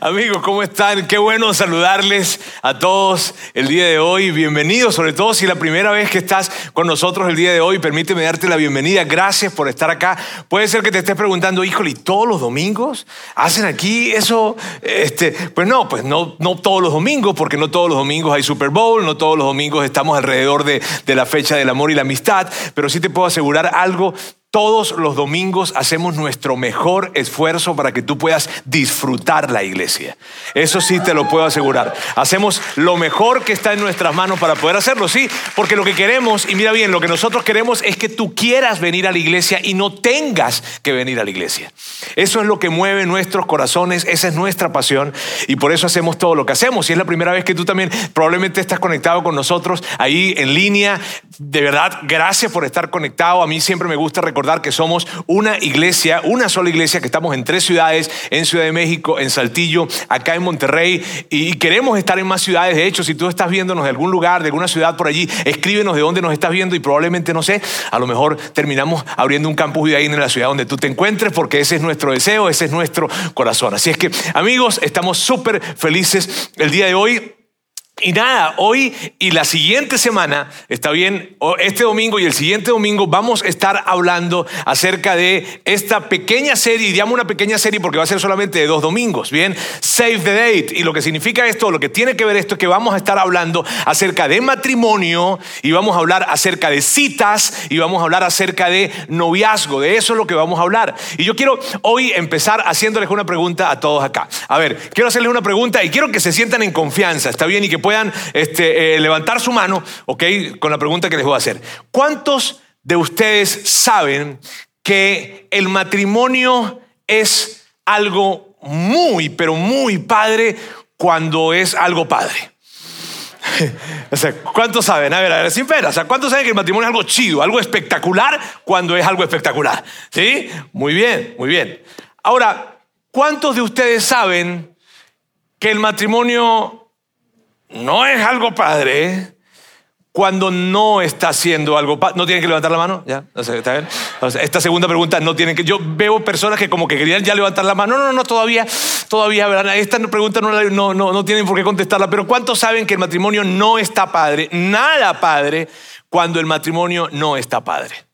Amigos, ¿cómo están? Qué bueno saludarles a todos el día de hoy. Bienvenidos, sobre todo si es la primera vez que estás con nosotros el día de hoy. Permíteme darte la bienvenida. Gracias por estar acá. Puede ser que te estés preguntando, híjole, ¿y todos los domingos hacen aquí eso? Este, pues no, pues no, no todos los domingos, porque no todos los domingos hay Super Bowl, no todos los domingos estamos alrededor de, de la fecha del amor y la amistad, pero sí te puedo asegurar algo, todos los domingos hacemos nuestro mejor esfuerzo para que tú puedas disfrutar la iglesia. Eso sí te lo puedo asegurar. Hacemos lo mejor que está en nuestras manos para poder hacerlo, sí, porque lo que queremos, y mira bien, lo que nosotros queremos es que tú quieras venir a la iglesia y no tengas que venir a la iglesia. Eso es lo que mueve nuestros corazones, esa es nuestra pasión y por eso hacemos todo lo que hacemos. Si es la primera vez que tú también probablemente estás conectado con nosotros ahí en línea, de verdad, gracias por estar conectado. A mí siempre me gusta recordar recordar que somos una iglesia, una sola iglesia, que estamos en tres ciudades, en Ciudad de México, en Saltillo, acá en Monterrey, y queremos estar en más ciudades. De hecho, si tú estás viéndonos de algún lugar, de alguna ciudad por allí, escríbenos de dónde nos estás viendo y probablemente, no sé, a lo mejor terminamos abriendo un campus de en la ciudad donde tú te encuentres, porque ese es nuestro deseo, ese es nuestro corazón. Así es que, amigos, estamos súper felices el día de hoy. Y nada, hoy y la siguiente semana, está bien, este domingo y el siguiente domingo vamos a estar hablando acerca de esta pequeña serie, y una pequeña serie porque va a ser solamente de dos domingos, bien, Save the Date. Y lo que significa esto, lo que tiene que ver esto es que vamos a estar hablando acerca de matrimonio y vamos a hablar acerca de citas y vamos a hablar acerca de noviazgo, de eso es lo que vamos a hablar. Y yo quiero hoy empezar haciéndoles una pregunta a todos acá. A ver, quiero hacerles una pregunta y quiero que se sientan en confianza, ¿está bien? Y que puedan este, eh, levantar su mano, ¿ok? Con la pregunta que les voy a hacer. ¿Cuántos de ustedes saben que el matrimonio es algo muy, pero muy padre cuando es algo padre? O sea, ¿cuántos saben? A ver, a ver, sin pena. O sea, ¿cuántos saben que el matrimonio es algo chido, algo espectacular cuando es algo espectacular? ¿Sí? Muy bien, muy bien. Ahora, ¿cuántos de ustedes saben que el matrimonio no es algo padre cuando no está haciendo algo padre. ¿No tienen que levantar la mano? ¿Ya? ¿Está bien? esta segunda pregunta no tienen que... Yo veo personas que como que querían ya levantar la mano. No, no, no, todavía, todavía, ¿verdad? Esta pregunta no, no, no, no tienen por qué contestarla, pero ¿cuántos saben que el matrimonio no está padre? Nada padre cuando el matrimonio no está padre.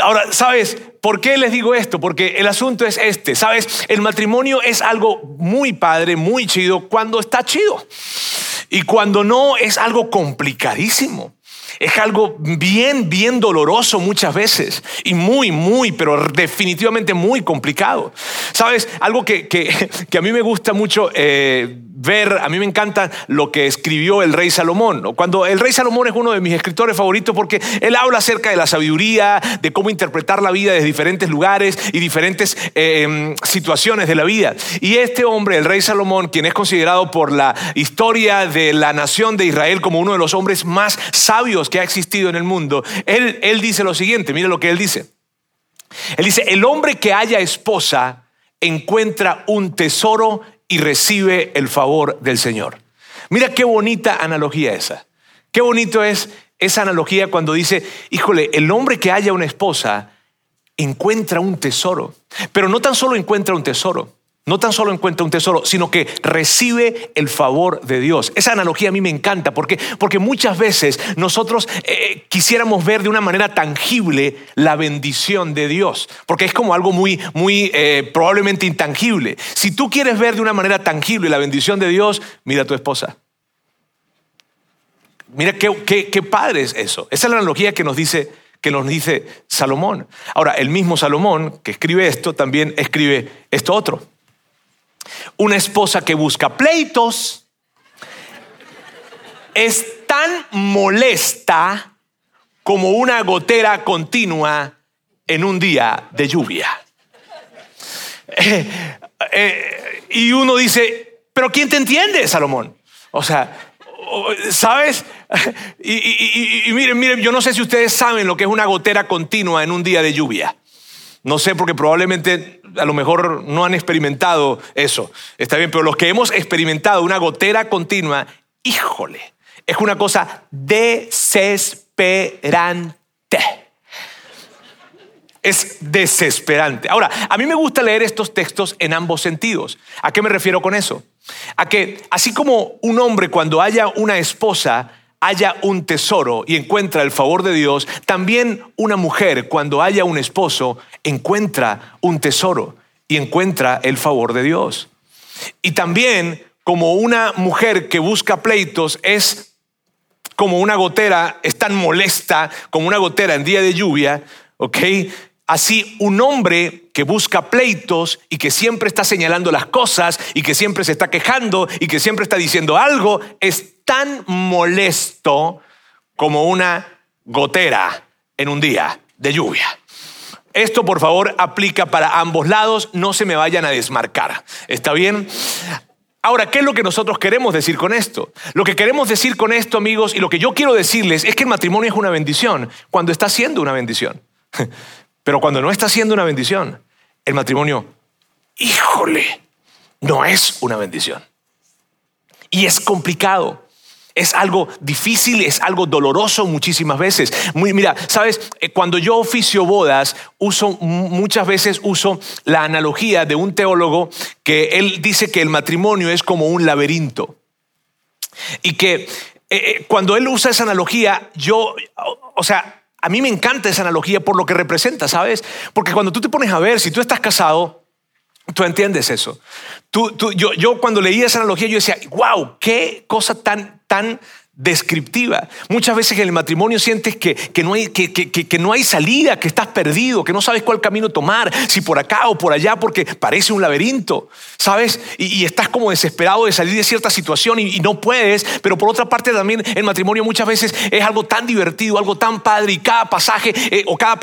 Ahora, ¿sabes por qué les digo esto? Porque el asunto es este, ¿sabes? El matrimonio es algo muy padre, muy chido, cuando está chido. Y cuando no, es algo complicadísimo. Es algo bien, bien doloroso muchas veces y muy, muy, pero definitivamente muy complicado. ¿Sabes? Algo que, que, a mí me gusta mucho eh, ver, a mí me encanta lo que escribió el rey Salomón. Cuando el rey Salomón es uno de mis escritores favoritos porque él habla acerca de la sabiduría, de cómo interpretar la vida desde diferentes lugares y diferentes em, situaciones de la vida. Y este hombre, el rey Salomón, quien es considerado por la historia de la nación de Israel como uno de los hombres más sabios que ha existido en el mundo, él, él dice lo siguiente, mire lo que él dice. Él dice, el hombre que haya esposa encuentra un tesoro y recibe el favor del Señor. Mira qué bonita analogía esa. Qué bonito es esa analogía cuando dice, híjole, el hombre que haya una esposa encuentra un tesoro, pero no tan solo encuentra un tesoro, no tan solo encuentra un tesoro, sino que recibe el favor de Dios. Esa analogía a mí me encanta porque, porque muchas veces nosotros eh, quisiéramos ver de una manera tangible la bendición de Dios, porque es como algo muy, muy eh, probablemente intangible. Si tú quieres ver de una manera tangible la bendición de Dios, mira a tu esposa. Mira qué, qué, qué padre es eso. Esa es la analogía que nos dice que nos dice Salomón. Ahora, el mismo Salomón que escribe esto también escribe esto otro. Una esposa que busca pleitos es tan molesta como una gotera continua en un día de lluvia. Eh, eh, y uno dice, pero ¿quién te entiende, Salomón? O sea, ¿Sabes? Y, miren, miren, yo no sé si ustedes saben lo que es una gotera continua en un día de lluvia. No sé porque probablemente a lo mejor no han experimentado eso. Está bien, pero los que hemos experimentado una gotera continua, híjole, es una cosa desesperante. Es desesperante. Ahora, a mí me gusta leer estos textos en ambos sentidos. ¿A qué me refiero con eso? A que así como un hombre cuando haya una esposa haya un tesoro y encuentra el favor de Dios, también una mujer cuando haya un esposo encuentra un tesoro y encuentra el favor de Dios. Y también como una mujer que busca pleitos es como una gotera, es tan molesta como una gotera en día de lluvia, ¿ok? Así un hombre que busca pleitos y que siempre está señalando las cosas y que siempre se está quejando y que siempre está diciendo algo es tan molesto como una gotera en un día de lluvia. Esto por favor aplica para ambos lados, no se me vayan a desmarcar. ¿Está bien? Ahora, ¿qué es lo que nosotros queremos decir con esto? Lo que queremos decir con esto, amigos, y lo que yo quiero decirles es que el matrimonio es una bendición cuando está siendo una bendición. Pero cuando no está siendo una bendición, el matrimonio, híjole, no es una bendición. Y es complicado. Es algo difícil, es algo doloroso muchísimas veces. Muy, mira, sabes, eh, cuando yo oficio bodas, uso muchas veces uso la analogía de un teólogo que él dice que el matrimonio es como un laberinto. Y que eh, eh, cuando él usa esa analogía, yo, o sea, a mí me encanta esa analogía por lo que representa, ¿sabes? Porque cuando tú te pones a ver, si tú estás casado, tú entiendes eso. yo, yo cuando leí esa analogía, yo decía, wow, qué cosa tan, tan descriptiva. Muchas veces en el matrimonio sientes que, no hay, que, que, no hay salida, que estás perdido, que no sabes cuál camino tomar, si por acá o por allá, porque parece un laberinto, ¿sabes? Y, estás como desesperado de salir de cierta situación y, no puedes, pero por otra parte también el matrimonio muchas veces es algo tan divertido, algo tan padre y cada pasaje eh, o cada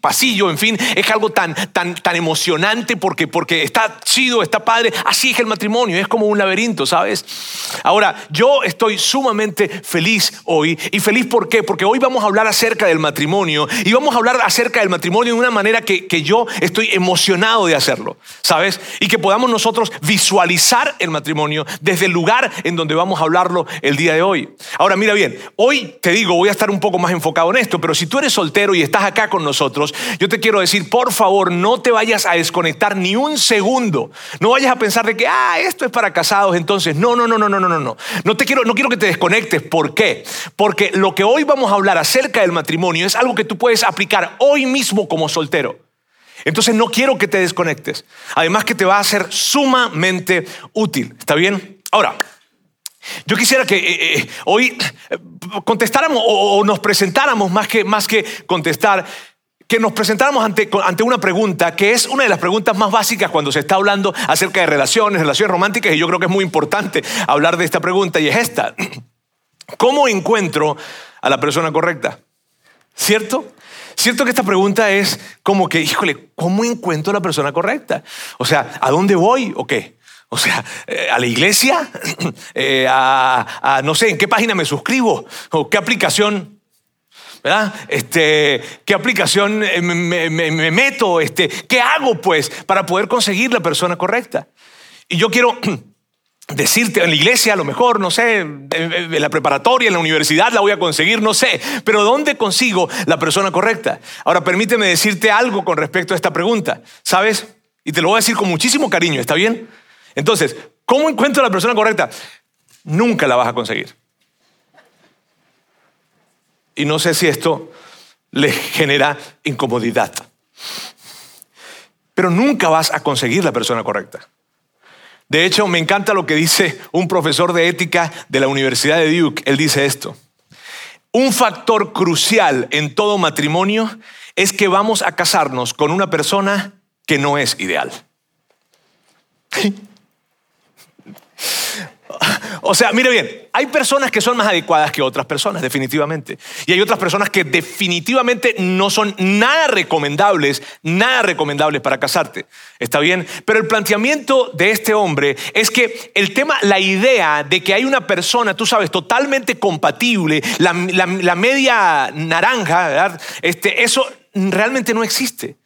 pasillo, en fin, es algo tan, tan, tan emocionante porque, porque está chido, está padre. Así es el matrimonio, es como un laberinto, ¿sabes? Ahora, yo estoy sumamente feliz hoy. ¿Y feliz por qué? Porque hoy vamos a hablar acerca del matrimonio y vamos a hablar acerca del matrimonio de una manera que, que yo estoy emocionado de hacerlo, ¿sabes? Y que podamos nosotros visualizar el matrimonio desde el lugar en donde vamos a hablarlo el día de hoy. Ahora, mira bien, hoy te digo, voy a estar un poco más enfocado en esto, pero si tú eres soltero y estás acá con nosotros, yo te quiero decir, por favor, no te vayas a desconectar ni un segundo. No vayas a pensar de que, ah, esto es para casados, entonces, no, no, no, no, no, no, no. No te quiero, no quiero que te desconectes. ¿Por qué? Porque lo que hoy vamos a hablar acerca del matrimonio es algo que tú puedes aplicar hoy mismo como soltero. Entonces no quiero que te desconectes. Además que te va a ser sumamente útil. ¿Está bien? Ahora, yo quisiera que eh, eh, hoy eh, contestáramos o, nos presentáramos más que, más que contestar que nos presentáramos ante, ante, una pregunta que es una de las preguntas más básicas cuando se está hablando acerca de relaciones, relaciones románticas, y yo creo que es muy importante hablar de esta pregunta, y es esta. ¿Cómo encuentro a la persona correcta? ¿Cierto? Cierto que esta pregunta es como que, híjole, ¿cómo encuentro a la persona correcta? O sea, ¿a dónde voy o qué? O sea, eh, a la iglesia, eh, a, a, no sé, en qué página me suscribo o qué aplicación ¿verdad? Este, ¿Qué aplicación eh, me, meto? Este, ¿Qué hago pues para poder conseguir la persona correcta? Y yo quiero decirte, en la iglesia a lo mejor, no sé, en la preparatoria, en la universidad la voy a conseguir, no sé, pero ¿dónde consigo la persona correcta? Ahora permíteme decirte algo con respecto a esta pregunta, ¿sabes? Y te lo voy a decir con muchísimo cariño, ¿está bien? Entonces, ¿cómo encuentro la persona correcta? Nunca la vas a conseguir. Y no sé si esto le genera incomodidad. Pero nunca vas a conseguir la persona correcta. De hecho, me encanta lo que dice un profesor de ética de la Universidad de Duke. Él dice esto. Un factor crucial en todo matrimonio es que vamos a casarnos con una persona que no es ideal. O sea, mire bien, hay personas que son más adecuadas que otras personas, definitivamente. Y hay otras personas que definitivamente no son nada recomendables, nada recomendables para casarte. ¿Está bien? Pero el planteamiento de este hombre es que el tema, la idea de que hay una persona, tú sabes, totalmente compatible, la, media naranja, ¿verdad? Este, eso realmente no existe.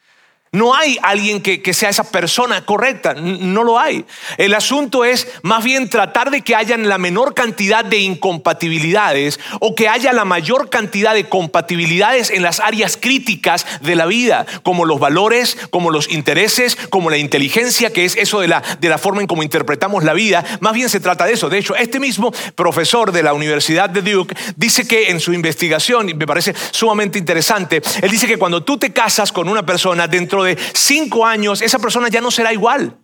No hay alguien que, sea esa persona correcta, no lo hay. El asunto es más bien tratar de que hayan la menor cantidad de incompatibilidades o que haya la mayor cantidad de compatibilidades en las áreas críticas de la vida, como los valores, como los intereses, como la inteligencia, que es eso de la, de la forma en cómo interpretamos la vida. Más bien se trata de eso. De hecho, este mismo profesor de la Universidad de Duke dice que en su investigación, y me parece sumamente interesante, él dice que cuando tú te casas con una persona dentro de cinco años esa persona ya no será igual.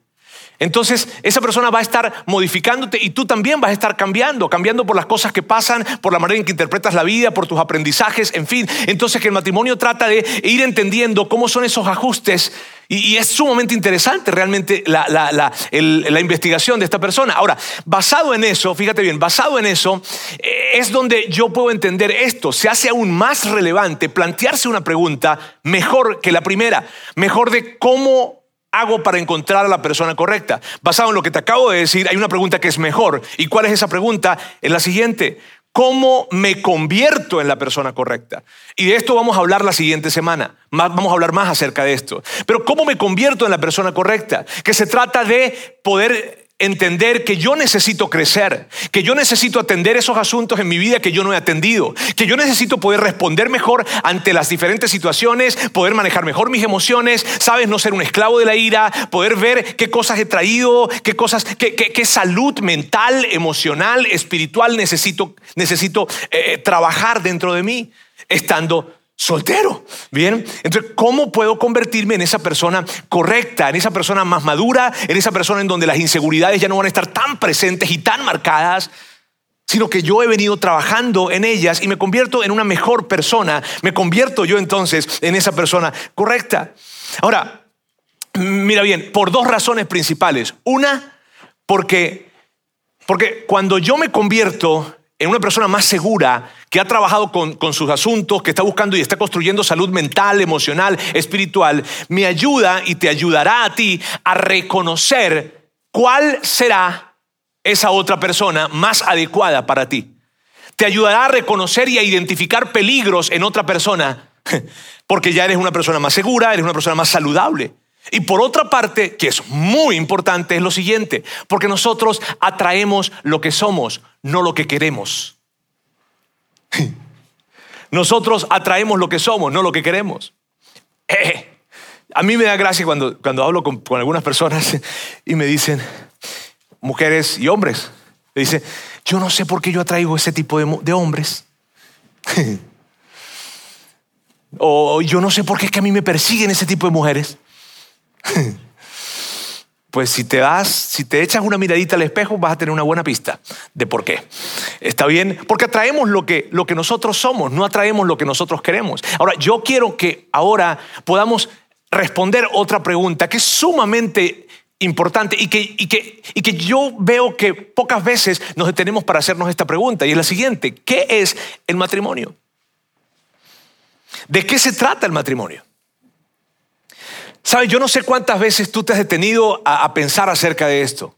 Entonces, esa persona va a estar modificándote y tú también vas a estar cambiando, cambiando por las cosas que pasan, por la manera en que interpretas la vida, por tus aprendizajes, en fin. Entonces, que el matrimonio trata de ir entendiendo cómo son esos ajustes y, es sumamente interesante realmente la, la, investigación de esta persona. Ahora, basado en eso, fíjate bien, basado en eso, eh, es donde yo puedo entender esto. Se hace aún más relevante plantearse una pregunta mejor que la primera, mejor de cómo hago para encontrar a la persona correcta? Basado en lo que te acabo de decir, hay una pregunta que es mejor. ¿Y cuál es esa pregunta? Es la siguiente. ¿Cómo me convierto en la persona correcta? Y de esto vamos a hablar la siguiente semana. Vamos a hablar más acerca de esto. Pero ¿cómo me convierto en la persona correcta? Que se trata de poder entender que yo necesito crecer, que yo necesito atender esos asuntos en mi vida que yo no he atendido, que yo necesito poder responder mejor ante las diferentes situaciones, poder manejar mejor mis emociones, sabes, no ser un esclavo de la ira, poder ver qué cosas he traído, qué cosas, qué, salud mental, emocional, espiritual necesito, necesito eh, trabajar dentro de mí, estando soltero. Bien, entonces, ¿cómo puedo convertirme en esa persona correcta, en esa persona más madura, en esa persona en donde las inseguridades ya no van a estar tan presentes y tan marcadas? sino que yo he venido trabajando en ellas y me convierto en una mejor persona, me convierto yo entonces en esa persona correcta. Ahora, mira bien, por dos razones principales. Una, porque, porque cuando yo me convierto en una persona más segura, que ha trabajado con, sus asuntos, que está buscando y está construyendo salud mental, emocional, espiritual, me ayuda y te ayudará a ti a reconocer cuál será esa otra persona más adecuada para ti. Te ayudará a reconocer y a identificar peligros en otra persona, porque ya eres una persona más segura, eres una persona más saludable. Y por otra parte, que es muy importante, es lo siguiente, porque nosotros atraemos lo que somos, no lo que queremos. Nosotros atraemos lo que somos, no lo que queremos. Eh, a mí me da gracia cuando, cuando hablo con, algunas personas y me dicen, mujeres y hombres, me dicen, yo no sé por qué yo atraigo ese tipo de, de hombres. o yo no sé por qué es que a mí me persiguen ese tipo de mujeres. pues si te das, si te echas una miradita al espejo, vas a tener una buena pista de por qué. ¿Está bien? Porque atraemos lo que, lo que nosotros somos, no atraemos lo que nosotros queremos. Ahora, yo quiero que ahora podamos responder otra pregunta que es sumamente importante y que, y que, y que yo veo que pocas veces nos detenemos para hacernos esta pregunta y es la siguiente, ¿qué es el matrimonio? ¿De qué se trata el matrimonio? Sabes, yo no sé cuántas veces tú te has detenido a, pensar acerca de esto,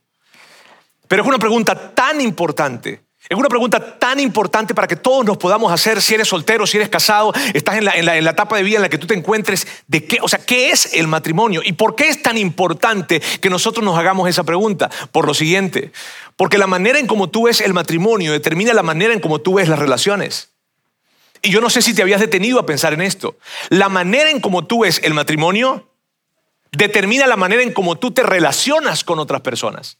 pero es una pregunta tan importante. Es una pregunta tan importante para que todos nos podamos hacer si eres soltero, si eres casado, estás en la, en, la, en la, etapa de vida en la que tú te encuentres, de qué, o sea, ¿qué es el matrimonio? ¿Y por qué es tan importante que nosotros nos hagamos esa pregunta? Por lo siguiente, porque la manera en cómo tú ves el matrimonio determina la manera en cómo tú ves las relaciones. Y yo no sé si te habías detenido a pensar en esto. La manera en cómo tú ves el matrimonio determina la manera en cómo tú te relacionas con otras personas.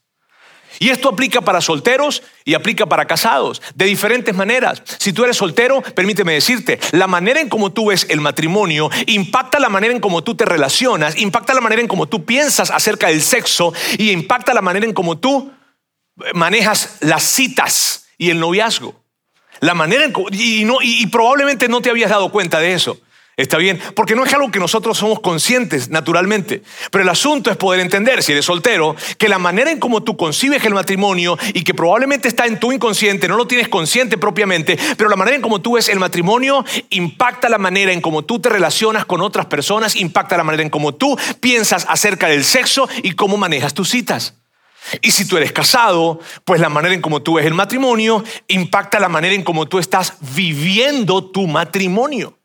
Y esto aplica para solteros y aplica para casados, de diferentes maneras. Si tú eres soltero, permíteme decirte, la manera en cómo tú ves el matrimonio impacta la manera en cómo tú te relacionas, impacta la manera en cómo tú piensas acerca del sexo y impacta la manera en cómo tú manejas las citas y el noviazgo. La manera en, y, y probablemente no te habías dado cuenta de eso. ¿Está bien? Porque no es algo que nosotros somos conscientes naturalmente. Pero el asunto es poder entender, si eres soltero, que la manera en cómo tú concibes el matrimonio y que probablemente está en tu inconsciente, no lo tienes consciente propiamente, pero la manera en cómo tú ves el matrimonio impacta la manera en cómo tú te relacionas con otras personas, impacta la manera en cómo tú piensas acerca del sexo y cómo manejas tus citas. Y si tú eres casado, pues la manera en cómo tú ves el matrimonio impacta la manera en cómo tú estás viviendo tu matrimonio.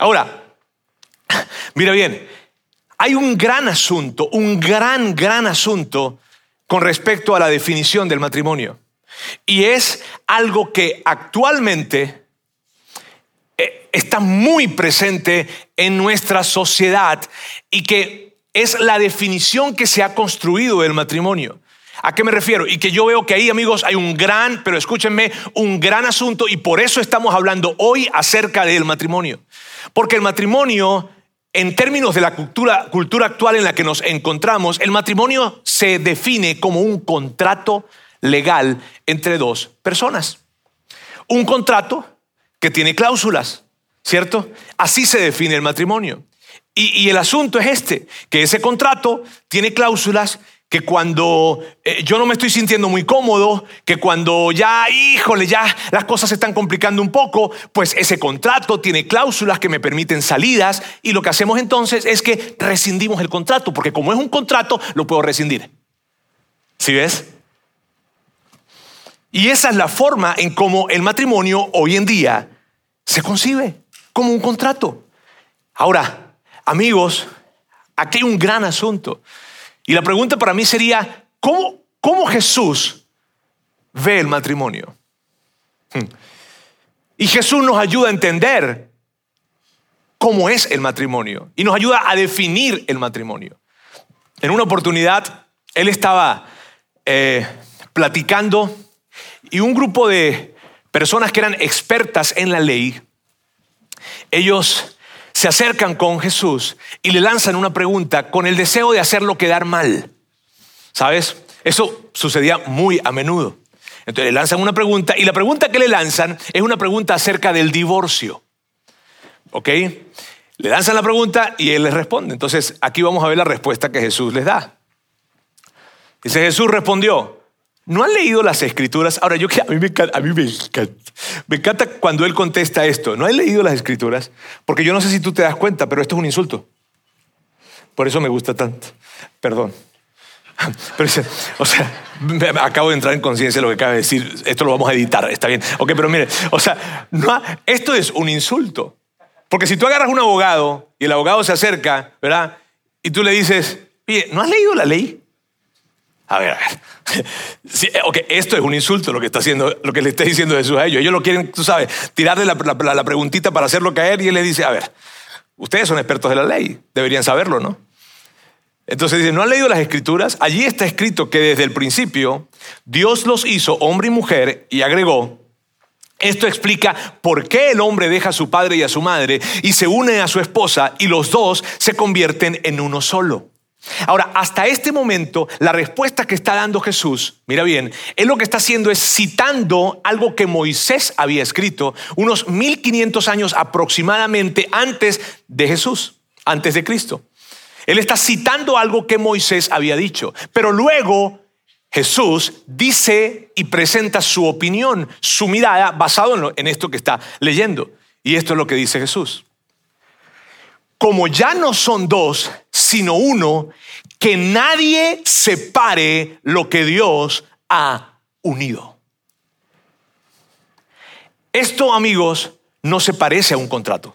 Ahora, mira bien, hay un gran asunto, un gran, gran asunto con respecto a la definición del matrimonio. Y es algo que actualmente eh, está muy presente en nuestra sociedad y que es la definición que se ha construido del matrimonio. ¿A qué me refiero? Y que yo veo que ahí, amigos, hay un gran, pero escúchenme, un gran asunto y por eso estamos hablando hoy acerca del matrimonio. Porque el matrimonio, en términos de la cultura, cultura actual en la que nos encontramos, el matrimonio se define como un contrato legal entre dos personas. Un contrato que tiene cláusulas, ¿cierto? Así se define el matrimonio. Y, y, el asunto es este, que ese contrato tiene cláusulas que cuando eh, yo no me estoy sintiendo muy cómodo, que cuando ya, híjole, ya las cosas se están complicando un poco, pues ese contrato tiene cláusulas que me permiten salidas y lo que hacemos entonces es que rescindimos el contrato, porque como es un contrato, lo puedo rescindir. ¿Sí ves? Y esa es la forma en cómo el matrimonio hoy en día se concibe, como un contrato. Ahora, amigos, aquí hay un gran asunto. Y la pregunta para mí sería, ¿cómo, cómo Jesús ve el matrimonio? Hmm. Y Jesús nos ayuda a entender cómo es el matrimonio y nos ayuda a definir el matrimonio. En una oportunidad, él estaba eh, platicando y un grupo de personas que eran expertas en la ley, ellos se acercan con Jesús y le lanzan una pregunta con el deseo de hacerlo quedar mal. ¿Sabes? Eso sucedía muy a menudo. Entonces le lanzan una pregunta y la pregunta que le lanzan es una pregunta acerca del divorcio. ¿Ok? Le lanzan la pregunta y él les responde. Entonces aquí vamos a ver la respuesta que Jesús les da. Dice Jesús respondió, ¿No han leído las escrituras? Ahora, yo a mí, me encanta, a mí me encanta, cuando él contesta esto. ¿No han leído las escrituras? Porque yo no sé si tú te das cuenta, pero esto es un insulto. Por eso me gusta tanto. Perdón. Pero, o sea, acabo de entrar en conciencia de lo que acaba de decir. Esto lo vamos a editar, está bien. Ok, pero mire, o sea, no, esto es un insulto. Porque si tú agarras un abogado y el abogado se acerca, ¿verdad? Y tú le dices, oye, ¿no has leído la ley? A ver, a ver. Sí, okay, esto es un insulto lo que está haciendo, lo que le está diciendo Jesús a ellos. Ellos lo quieren, tú sabes, tirarle la, la, preguntita para hacerlo caer y él le dice, a ver, ustedes son expertos de la ley, deberían saberlo, ¿no? Entonces dice, ¿no han leído las escrituras? Allí está escrito que desde el principio Dios los hizo hombre y mujer y agregó, esto explica por qué el hombre deja a su padre y a su madre y se une a su esposa y los dos se convierten en uno solo. Ahora, hasta este momento, la respuesta que está dando Jesús, mira bien, él lo que está haciendo es citando algo que Moisés había escrito unos 1500 años aproximadamente antes de Jesús, antes de Cristo. Él está citando algo que Moisés había dicho, pero luego Jesús dice y presenta su opinión, su mirada basado en, esto que está leyendo. Y esto es lo que dice Jesús como ya no son dos, sino uno, que nadie separe lo que Dios ha unido. Esto, amigos, no se parece a un contrato.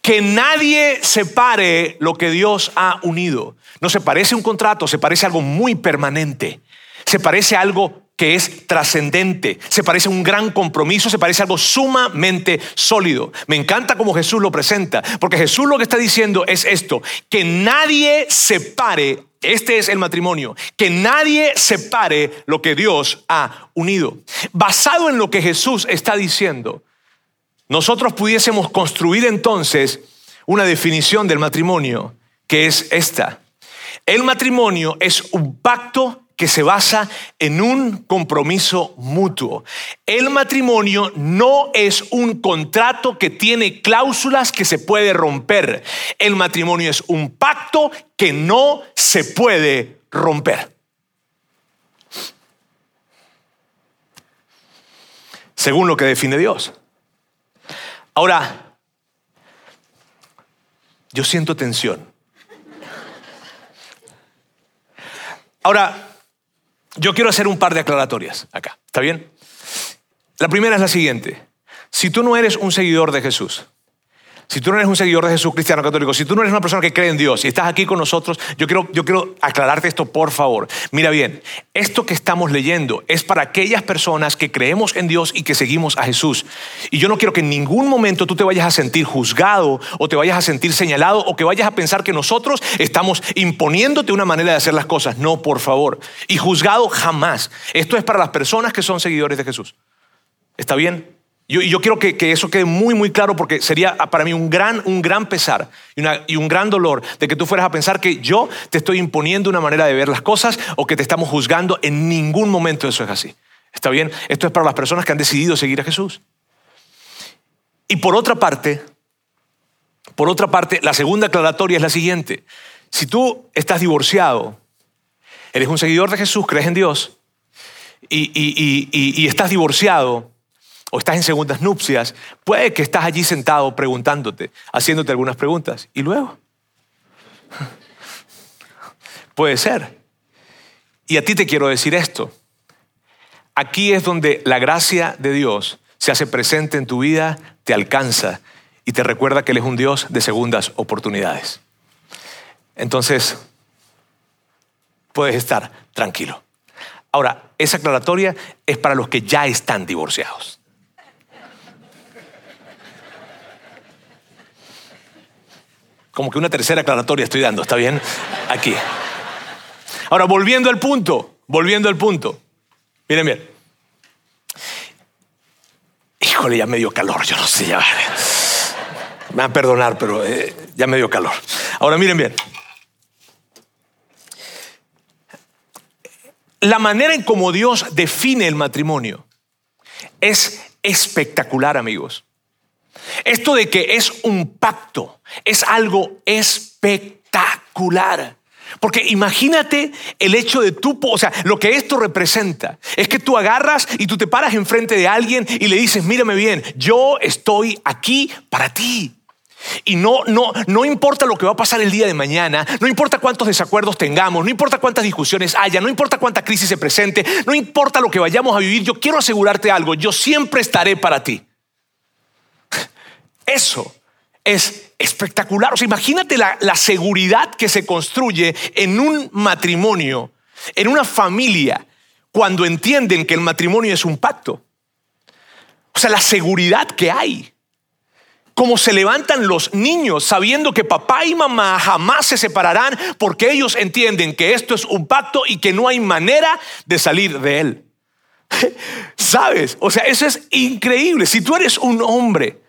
Que nadie separe lo que Dios ha unido. No se parece a un contrato, se parece a algo muy permanente. Se parece a algo que es trascendente, se parece a un gran compromiso, se parece a algo sumamente sólido. Me encanta como Jesús lo presenta, porque Jesús lo que está diciendo es esto, que nadie separe, este es el matrimonio, que nadie separe lo que Dios ha unido. Basado en lo que Jesús está diciendo, nosotros pudiésemos construir entonces una definición del matrimonio que es esta. El matrimonio es un pacto que se basa en un compromiso mutuo. El matrimonio no es un contrato que tiene cláusulas que se puede romper. El matrimonio es un pacto que no se puede romper. Según lo que define Dios. Ahora, yo siento tensión. Ahora, yo quiero hacer un par de aclaratorias acá. ¿Está bien? La primera es la siguiente. Si tú no eres un seguidor de Jesús, si tú no eres un seguidor de Jesús cristiano católico, si tú no eres una persona que cree en Dios y estás aquí con nosotros, yo quiero, yo quiero aclararte esto, por favor. Mira bien, esto que estamos leyendo es para aquellas personas que creemos en Dios y que seguimos a Jesús. Y yo no quiero que en ningún momento tú te vayas a sentir juzgado o te vayas a sentir señalado o que vayas a pensar que nosotros estamos imponiéndote una manera de hacer las cosas. No, por favor. Y juzgado jamás. Esto es para las personas que son seguidores de Jesús. ¿Está bien? Yo, y yo quiero que, eso quede muy, muy claro porque sería para mí un gran, un gran pesar y, y, un gran dolor de que tú fueras a pensar que yo te estoy imponiendo una manera de ver las cosas o que te estamos juzgando. En ningún momento eso es así. ¿Está bien? Esto es para las personas que han decidido seguir a Jesús. Y por otra parte, por otra parte, la segunda aclaratoria es la siguiente. Si tú estás divorciado, eres un seguidor de Jesús, crees en Dios y, y estás divorciado, o estás en segundas nupcias, puede que estás allí sentado preguntándote, haciéndote algunas preguntas. ¿Y luego? Puede ser. Y a ti te quiero decir esto. Aquí es donde la gracia de Dios se hace presente en tu vida, te alcanza y te recuerda que Él es un Dios de segundas oportunidades. Entonces, puedes estar tranquilo. Ahora, esa aclaratoria es para los que ya están divorciados. Como que una tercera aclaratoria estoy dando, ¿está bien? Aquí. Ahora, volviendo al punto, volviendo al punto. Miren bien. Híjole, ya me dio calor, yo no sé, ya. Me van a perdonar, pero eh, ya me dio calor. Ahora, miren bien. La manera en cómo Dios define el matrimonio es espectacular, amigos. Esto de que es un pacto es algo espectacular. Porque imagínate el hecho de tú, o sea, lo que esto representa es que tú agarras y tú te paras enfrente de alguien y le dices, mírame bien, yo estoy aquí para ti. Y no, no, no importa lo que va a pasar el día de mañana, no importa cuántos desacuerdos tengamos, no importa cuántas discusiones haya, no importa cuánta crisis se presente, no importa lo que vayamos a vivir, yo quiero asegurarte algo, yo siempre estaré para ti. Eso es espectacular. O sea, imagínate la, seguridad que se construye en un matrimonio, en una familia, cuando entienden que el matrimonio es un pacto. O sea, la seguridad que hay. Cómo se levantan los niños sabiendo que papá y mamá jamás se separarán porque ellos entienden que esto es un pacto y que no hay manera de salir de él. ¿Sabes? O sea, eso es increíble. Si tú eres un hombre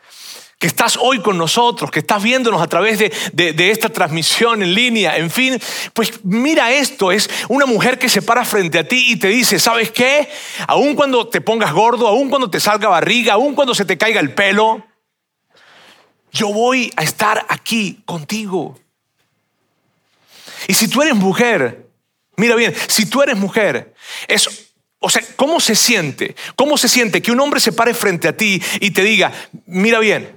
que estás hoy con nosotros, que estás viéndonos a través de, esta transmisión en línea, en fin, pues mira esto, es una mujer que se para frente a ti y te dice, ¿sabes qué? Aun cuando te pongas gordo, aun cuando te salga barriga, aun cuando se te caiga el pelo, yo voy a estar aquí contigo. Y si tú eres mujer, mira bien, si tú eres mujer, es o sea, ¿cómo se siente? ¿Cómo se siente que un hombre se pare frente a ti y te diga, mira bien,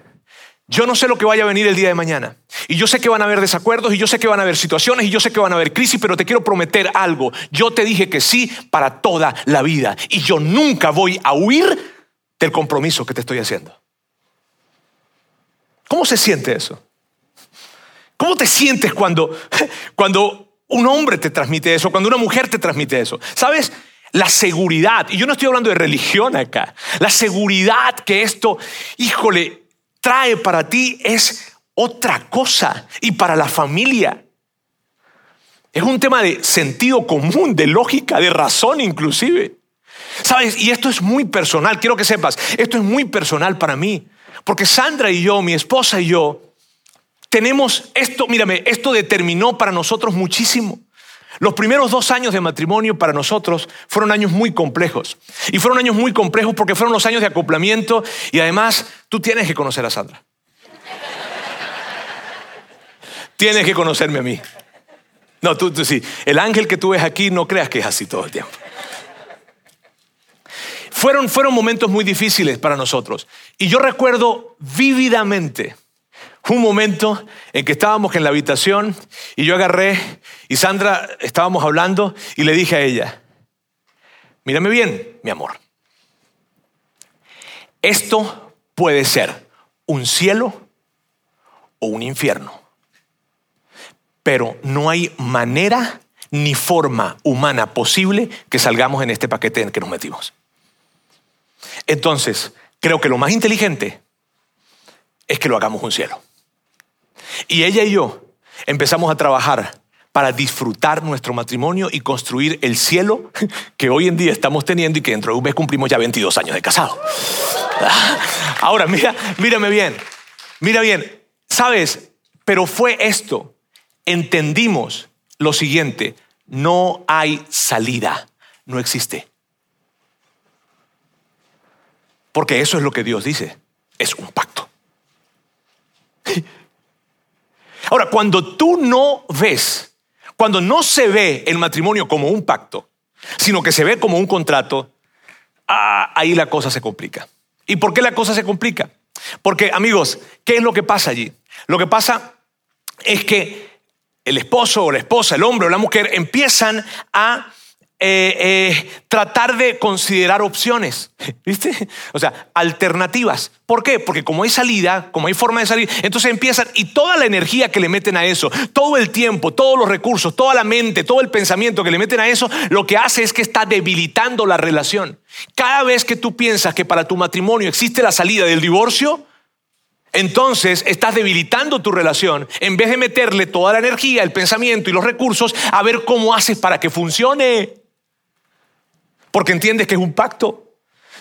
yo no sé lo que vaya a venir el día de mañana. Y yo sé que van a haber desacuerdos y yo sé que van a haber situaciones y yo sé que van a haber crisis, pero te quiero prometer algo. Yo te dije que sí para toda la vida y yo nunca voy a huir del compromiso que te estoy haciendo. ¿Cómo se siente eso? ¿Cómo te sientes cuando, cuando un hombre te transmite eso, cuando una mujer te transmite eso? ¿Sabes? La seguridad, y yo no estoy hablando de religión acá, la seguridad que esto, híjole, trae para ti es otra cosa y para la familia. Es un tema de sentido común, de lógica, de razón inclusive. ¿Sabes? Y esto es muy personal, quiero que sepas, esto es muy personal para mí. Porque Sandra y yo, mi esposa y yo, tenemos esto, mírame, esto determinó para nosotros muchísimo. Los primeros dos años de matrimonio para nosotros fueron años muy complejos. Y fueron años muy complejos porque fueron los años de acoplamiento y además tú tienes que conocer a Sandra. tienes que conocerme a mí. No, tú, tú sí. El ángel que tú ves aquí no creas que es así todo el tiempo. Fueron, fueron momentos muy difíciles para nosotros. Y yo recuerdo vívidamente un momento en que estábamos en la habitación y yo agarré y Sandra estábamos hablando y le dije a ella, mírame bien, mi amor, esto puede ser un cielo o un infierno, pero no hay manera ni forma humana posible que salgamos en este paquete en que nos metimos. Entonces, creo que lo más inteligente es que lo hagamos un cielo. Y ella y yo empezamos a trabajar para disfrutar nuestro matrimonio y construir el cielo que hoy en día estamos teniendo y que dentro de un mes cumplimos ya 22 años de casado. Ahora, mira, mírame bien, mira bien, sabes, pero fue esto, entendimos lo siguiente, no hay salida, no existe. Porque eso es lo que Dios dice, es un pacto. Ahora, cuando tú no ves, cuando no se ve el matrimonio como un pacto, sino que se ve como un contrato, ah, ahí la cosa se complica. ¿Y por qué la cosa se complica? Porque, amigos, ¿qué es lo que pasa allí? Lo que pasa es que el esposo o la esposa, el hombre o la mujer empiezan a eh, eh, tratar de considerar opciones, ¿viste? O sea, alternativas. ¿Por qué? Porque como hay salida, como hay forma de salir, entonces empiezan y toda la energía que le meten a eso, todo el tiempo, todos los recursos, toda la mente, todo el pensamiento que le meten a eso, lo que hace es que está debilitando la relación. Cada vez que tú piensas que para tu matrimonio existe la salida del divorcio, entonces estás debilitando tu relación en vez de meterle toda la energía, el pensamiento y los recursos a ver cómo haces para que funcione porque entiendes que es un pacto.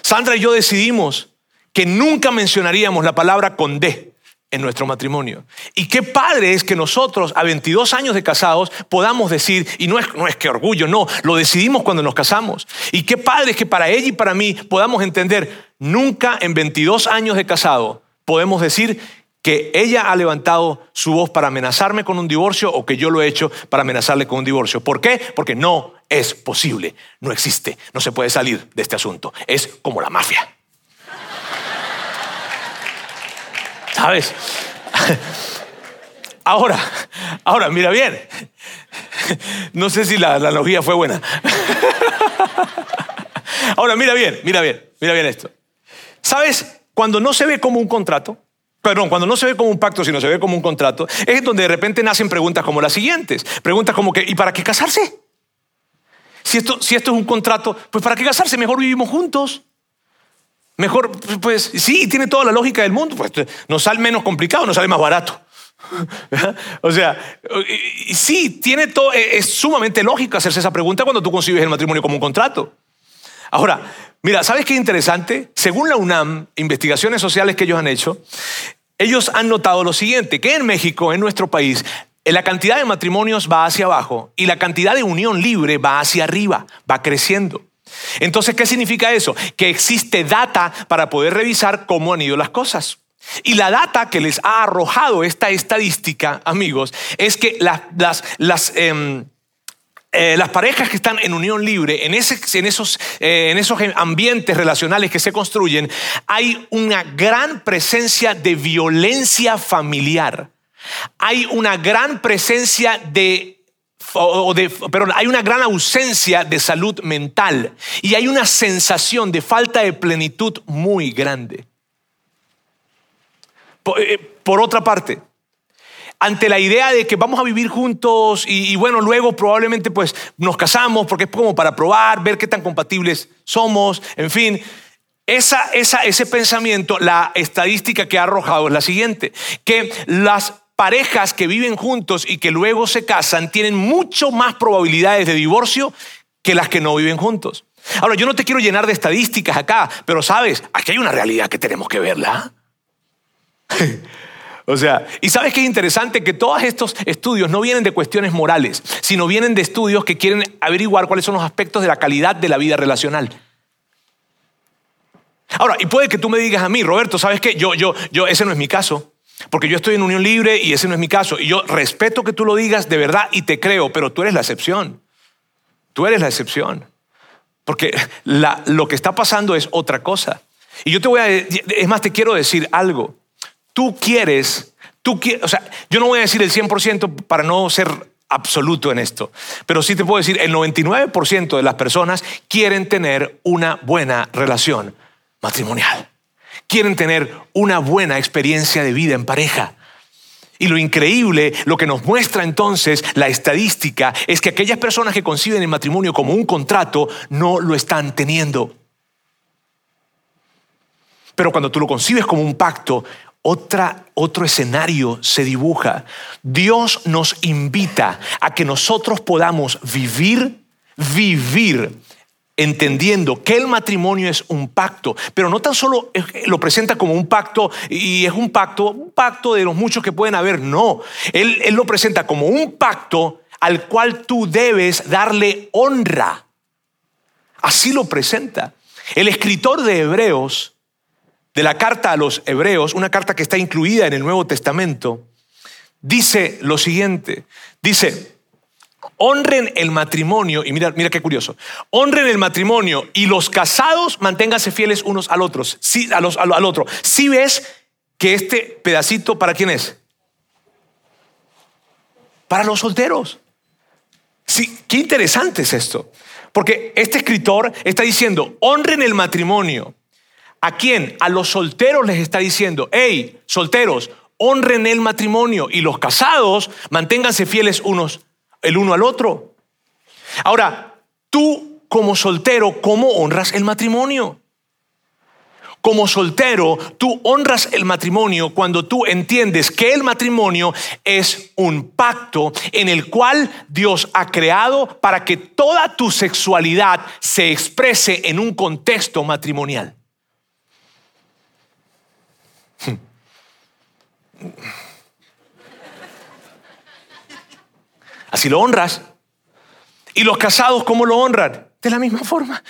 Sandra y yo decidimos que nunca mencionaríamos la palabra con D en nuestro matrimonio. Y qué padre es que nosotros a 22 años de casados podamos decir, y no es, no es que orgullo, no, lo decidimos cuando nos casamos. Y qué padre es que para ella y para mí podamos entender, nunca en 22 años de casado podemos decir que ella ha levantado su voz para amenazarme con un divorcio o que yo lo he hecho para amenazarle con un divorcio. ¿Por qué? Porque no es posible, no existe, no se puede salir de este asunto. Es como la mafia. ¿Sabes? Ahora, ahora, mira bien. No sé si la, analogía fue buena. Ahora, mira bien, mira bien, mira bien esto. ¿Sabes? Cuando no se ve como un contrato, perdón, cuando no se ve como un pacto, sino se ve como un contrato, es donde de repente nacen preguntas como las siguientes. Preguntas como que, ¿y para qué casarse? Si esto, si esto es un contrato, pues ¿para qué casarse? Mejor vivimos juntos. Mejor, pues sí, tiene toda la lógica del mundo. Pues nos sale menos complicado, nos sale más barato. o sea, sí, tiene todo, es sumamente lógico hacerse esa pregunta cuando tú concibes el matrimonio como un contrato. Ahora, mira, ¿sabes qué interesante? Según la UNAM, investigaciones sociales que ellos han hecho, ellos han notado lo siguiente, que en México, en nuestro país, la cantidad de matrimonios va hacia abajo y la cantidad de unión libre va hacia arriba, va creciendo. Entonces, ¿qué significa eso? Que existe data para poder revisar cómo han ido las cosas. Y la data que les ha arrojado esta estadística, amigos, es que las, las, las em, eh, las parejas que están en unión libre, en, esos, eh, en esos ambientes relacionales que se construyen, hay una gran presencia de violencia familiar. Hay una gran presencia de perdón, hay una gran ausencia de salud mental y hay una sensación de falta de plenitud muy grande. por eh, otra parte, ante la idea de que vamos a vivir juntos y, bueno, luego probablemente pues nos casamos porque es como para probar, ver qué tan compatibles somos, en fin. Esa, esa, ese pensamiento, la estadística que ha arrojado es la siguiente, que las parejas que viven juntos y que luego se casan tienen mucho más probabilidades de divorcio que las que no viven juntos. Ahora, yo no te quiero llenar de estadísticas acá, pero sabes, aquí hay una realidad que tenemos que verla. O sea, y sabes que es interesante que todos estos estudios no vienen de cuestiones morales, sino vienen de estudios que quieren averiguar cuáles son los aspectos de la calidad de la vida relacional. Ahora, y puede que tú me digas a mí, Roberto, ¿sabes qué? Yo, yo, yo, ese no es mi caso. Porque yo estoy en unión libre y ese no es mi caso. Y yo respeto que tú lo digas de verdad y te creo, pero tú eres la excepción. Tú eres la excepción. Porque lo que está pasando es otra cosa. Y yo te voy a, es más, te quiero decir algo tú quieres, tú quieres, o sea, yo no voy a decir el 100% para no ser absoluto en esto, pero sí te puedo decir, el 99% de las personas quieren tener una buena relación matrimonial, quieren tener una buena experiencia de vida en pareja. Y lo increíble, lo que nos muestra entonces la estadística, es que aquellas personas que conciben el matrimonio como un contrato no lo están teniendo. Pero cuando tú lo concibes como un pacto, otra, otro escenario se dibuja. Dios nos invita a que nosotros podamos vivir, vivir entendiendo que el matrimonio es un pacto, pero no tan solo lo presenta como un pacto y es un pacto, un pacto de los muchos que pueden haber, no, él, él lo presenta como un pacto al cual tú debes darle honra. Así lo presenta. El escritor de Hebreos de la carta a los hebreos, una carta que está incluida en el Nuevo Testamento, dice lo siguiente, dice, honren el matrimonio, y mira, mira qué curioso, honren el matrimonio y los casados manténganse fieles unos al otro, sí, a los, al, otro. Si ves que este pedacito, ¿para quién es? Para los solteros. Sí, qué interesante es esto. Porque este escritor está diciendo, honren el matrimonio ¿A quién? A los solteros les está diciendo, hey, solteros, honren el matrimonio y los casados manténganse fieles unos el uno al otro. Ahora, tú como soltero, ¿cómo honras el matrimonio? Como soltero, tú honras el matrimonio cuando tú entiendes que el matrimonio es un pacto en el cual Dios ha creado para que toda tu sexualidad se exprese en un contexto matrimonial. Así lo honras. ¿Y los casados cómo lo honran? De la misma forma.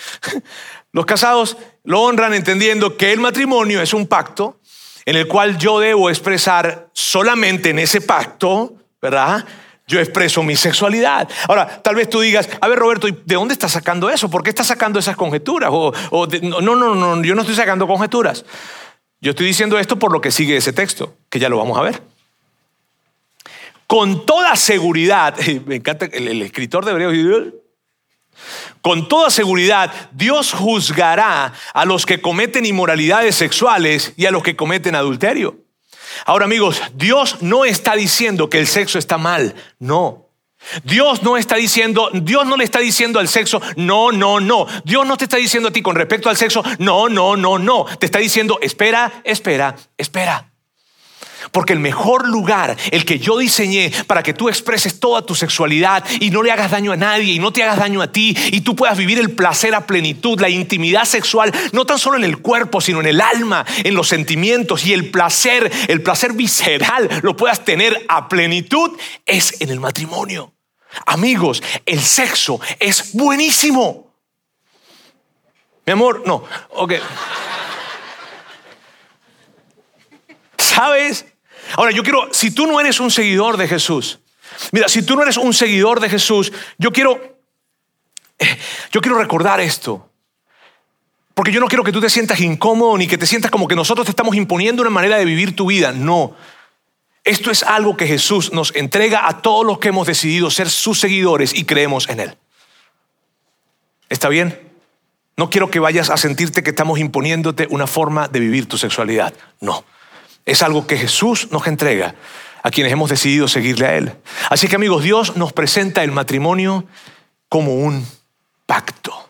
Los casados lo honran entendiendo que el matrimonio es un pacto en el cual yo debo expresar solamente en ese pacto, ¿verdad? Yo expreso mi sexualidad. Ahora, tal vez tú digas, a ver Roberto, ¿de dónde estás sacando eso? ¿Por qué estás sacando esas conjeturas? O, no, no, no, yo no estoy sacando conjeturas. Yo estoy diciendo esto por lo que sigue ese texto, que ya lo vamos a ver. Con toda seguridad, me encanta el, escritor de Hebreos, con toda seguridad, Dios juzgará a los que cometen inmoralidades sexuales y a los que cometen adulterio. Ahora amigos, Dios no está diciendo que el sexo está mal, no. Dios no está diciendo, Dios no le está diciendo al sexo, no, no, no. Dios no te está diciendo a ti con respecto al sexo, no, no, no, no. Te está diciendo, espera, espera, espera. Porque el mejor lugar, el que yo diseñé para que tú expreses toda tu sexualidad y no le hagas daño a nadie y no te hagas daño a ti y tú puedas vivir el placer a plenitud, la intimidad sexual, no tan solo en el cuerpo, sino en el alma, en los sentimientos y el placer, el placer visceral, lo puedas tener a plenitud, es en el matrimonio. Amigos, el sexo es buenísimo. Mi amor, no, ok. ¿Sabes? Ahora, yo quiero, si tú no eres un seguidor de Jesús, mira, si tú no eres un seguidor de Jesús, yo quiero, eh, yo quiero recordar esto. Porque yo no quiero que tú te sientas incómodo ni que te sientas como que nosotros te estamos imponiendo una manera de vivir tu vida. No. Esto es algo que Jesús nos entrega a todos los que hemos decidido ser sus seguidores y creemos en Él. ¿Está bien? No quiero que vayas a sentirte que estamos imponiéndote una forma de vivir tu sexualidad. No. Es algo que Jesús nos entrega a quienes hemos decidido seguirle a Él. Así que amigos, Dios nos presenta el matrimonio como un pacto.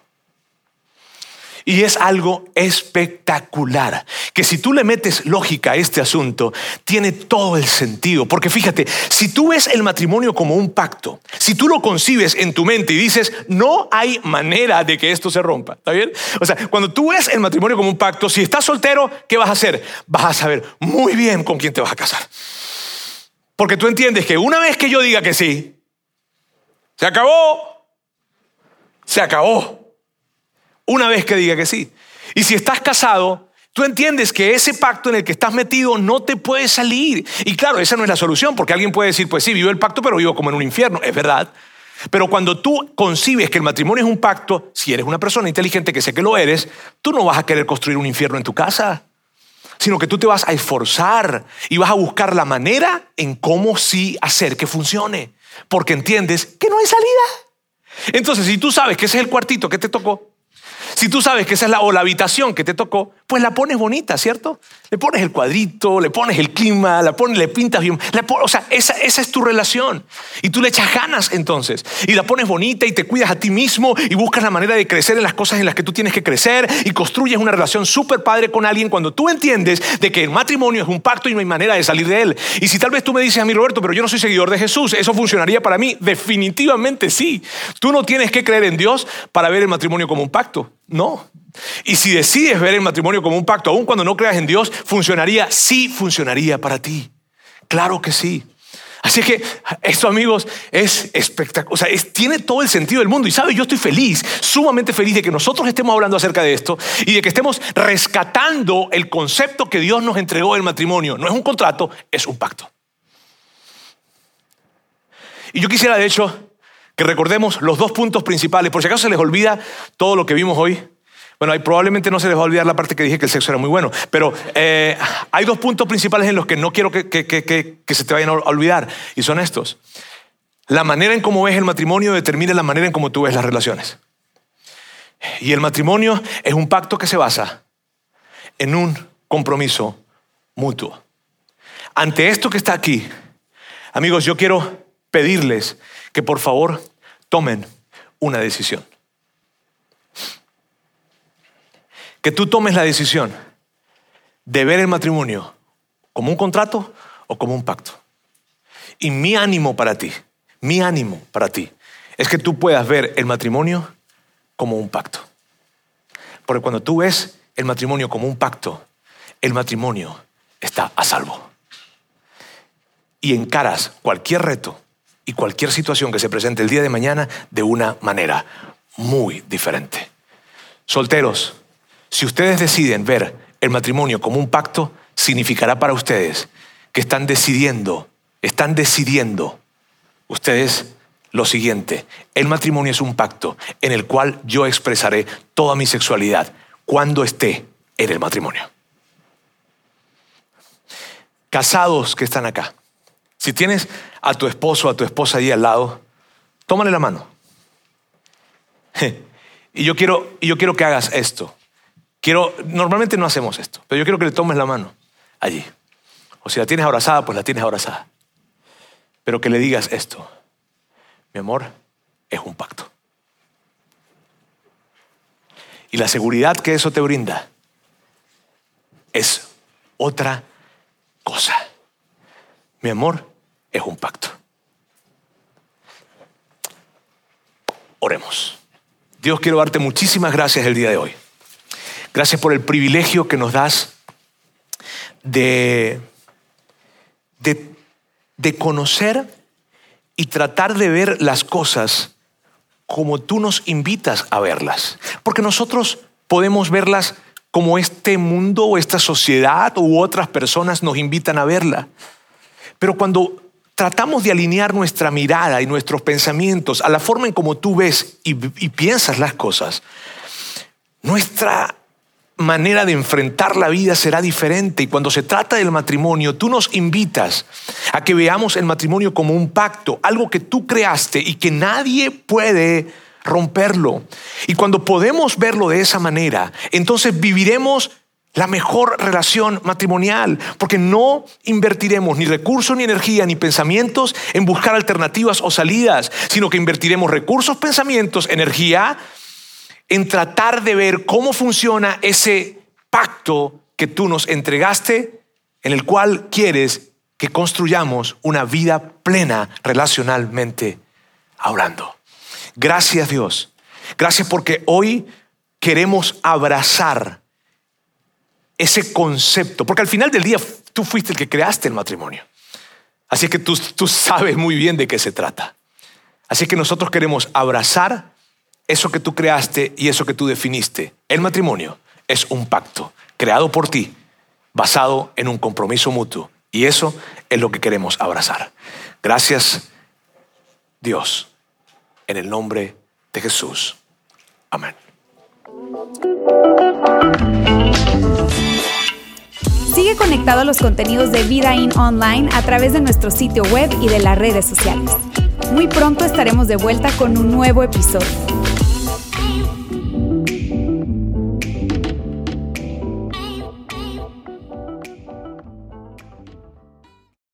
Y es algo espectacular, que si tú le metes lógica a este asunto, tiene todo el sentido. Porque fíjate, si tú ves el matrimonio como un pacto, si tú lo concibes en tu mente y dices, no hay manera de que esto se rompa, ¿está bien? O sea, cuando tú ves el matrimonio como un pacto, si estás soltero, ¿qué vas a hacer? Vas a saber muy bien con quién te vas a casar. Porque tú entiendes que una vez que yo diga que sí, se acabó, se acabó una vez que diga que sí. Y si estás casado, tú entiendes que ese pacto en el que estás metido no te puede salir. Y claro, esa no es la solución, porque alguien puede decir, pues sí, vivo el pacto, pero vivo como en un infierno. Es verdad. Pero cuando tú concibes que el matrimonio es un pacto, si eres una persona inteligente, que sé que lo eres, tú no vas a querer construir un infierno en tu casa, sino que tú te vas a esforzar y vas a buscar la manera en cómo sí hacer que funcione, porque entiendes que no hay salida. Entonces, si tú sabes que ese es el cuartito que te tocó, si tú sabes que esa es la, o la habitación que te tocó, pues la pones bonita, ¿cierto? Le pones el cuadrito, le pones el clima, la pones, le pintas bien. o sea, esa, esa es tu relación. Y tú le echas ganas entonces. Y la pones bonita y te cuidas a ti mismo y buscas la manera de crecer en las cosas en las que tú tienes que crecer y construyes una relación súper padre con alguien cuando tú entiendes de que el matrimonio es un pacto y no hay manera de salir de él. Y si tal vez tú me dices a mí, Roberto, pero yo no soy seguidor de Jesús, ¿eso funcionaría para mí? Definitivamente sí. Tú no tienes que creer en Dios para ver el matrimonio como un pacto. No. Y si decides ver el matrimonio como un pacto, aun cuando no creas en Dios, funcionaría, sí funcionaría para ti. Claro que sí. Así que esto, amigos, es espectacular. O sea, tiene todo el sentido del mundo. Y sabes, yo estoy feliz, sumamente feliz de que nosotros estemos hablando acerca de esto y de que estemos rescatando el concepto que Dios nos entregó del matrimonio. No es un contrato, es un pacto. Y yo quisiera, de hecho, que recordemos los dos puntos principales. Por si acaso se les olvida todo lo que vimos hoy. Bueno, ahí probablemente no se les va a olvidar la parte que dije que el sexo era muy bueno, pero eh, hay dos puntos principales en los que no quiero que, que, se te vayan a olvidar, y son estos. La manera en cómo ves el matrimonio determina la manera en cómo tú ves las relaciones. Y el matrimonio es un pacto que se basa en un compromiso mutuo. Ante esto que está aquí, amigos, yo quiero pedirles que por favor tomen una decisión. Que tú tomes la decisión de ver el matrimonio como un contrato o como un pacto. Y mi ánimo para ti, mi ánimo para ti, es que tú puedas ver el matrimonio como un pacto. Porque cuando tú ves el matrimonio como un pacto, el matrimonio está a salvo. Y encaras cualquier reto y cualquier situación que se presente el día de mañana de una manera muy diferente. Solteros, si ustedes deciden ver el matrimonio como un pacto, significará para ustedes que están decidiendo, están decidiendo ustedes lo siguiente, el matrimonio es un pacto en el cual yo expresaré toda mi sexualidad cuando esté en el matrimonio. Casados que están acá, si tienes a tu esposo o a tu esposa ahí al lado, tómale la mano. Y yo quiero, yo quiero que hagas esto. Quiero, normalmente no hacemos esto, pero yo quiero que le tomes la mano allí. O si la tienes abrazada, pues la tienes abrazada. Pero que le digas esto. Mi amor, es un pacto. Y la seguridad que eso te brinda es otra cosa. Mi amor, es un pacto. Oremos. Dios, quiero darte muchísimas gracias el día de hoy. Gracias por el privilegio que nos das de, de, de conocer y tratar de ver las cosas como tú nos invitas a verlas. Porque nosotros podemos verlas como este mundo o esta sociedad u otras personas nos invitan a verla. Pero cuando tratamos de alinear nuestra mirada y nuestros pensamientos a la forma en como tú ves y, piensas las cosas, nuestra manera de enfrentar la vida será diferente. Y cuando se trata del matrimonio, tú nos invitas a que veamos el matrimonio como un pacto, algo que tú creaste y que nadie puede romperlo. Y cuando podemos verlo de esa manera, entonces viviremos la mejor relación matrimonial, porque no invertiremos ni recursos, ni energía, ni pensamientos en buscar alternativas o salidas, sino que invertiremos recursos, pensamientos, energía en tratar de ver cómo funciona ese pacto que tú nos entregaste, en el cual quieres que construyamos una vida plena relacionalmente hablando. Gracias Dios. Gracias porque hoy queremos abrazar ese concepto, porque al final del día tú fuiste el que creaste el matrimonio. Así que tú, tú sabes muy bien de qué se trata. Así que nosotros queremos abrazar eso que tú creaste y eso que tú definiste. El matrimonio es un pacto creado por ti, basado en un compromiso mutuo. Y eso es lo que queremos abrazar. Gracias, Dios, en el nombre de Jesús. Amén. Sigue conectado a los contenidos de Vida In Online a través de nuestro sitio web y de las redes sociales. Muy pronto estaremos de vuelta con un nuevo episodio.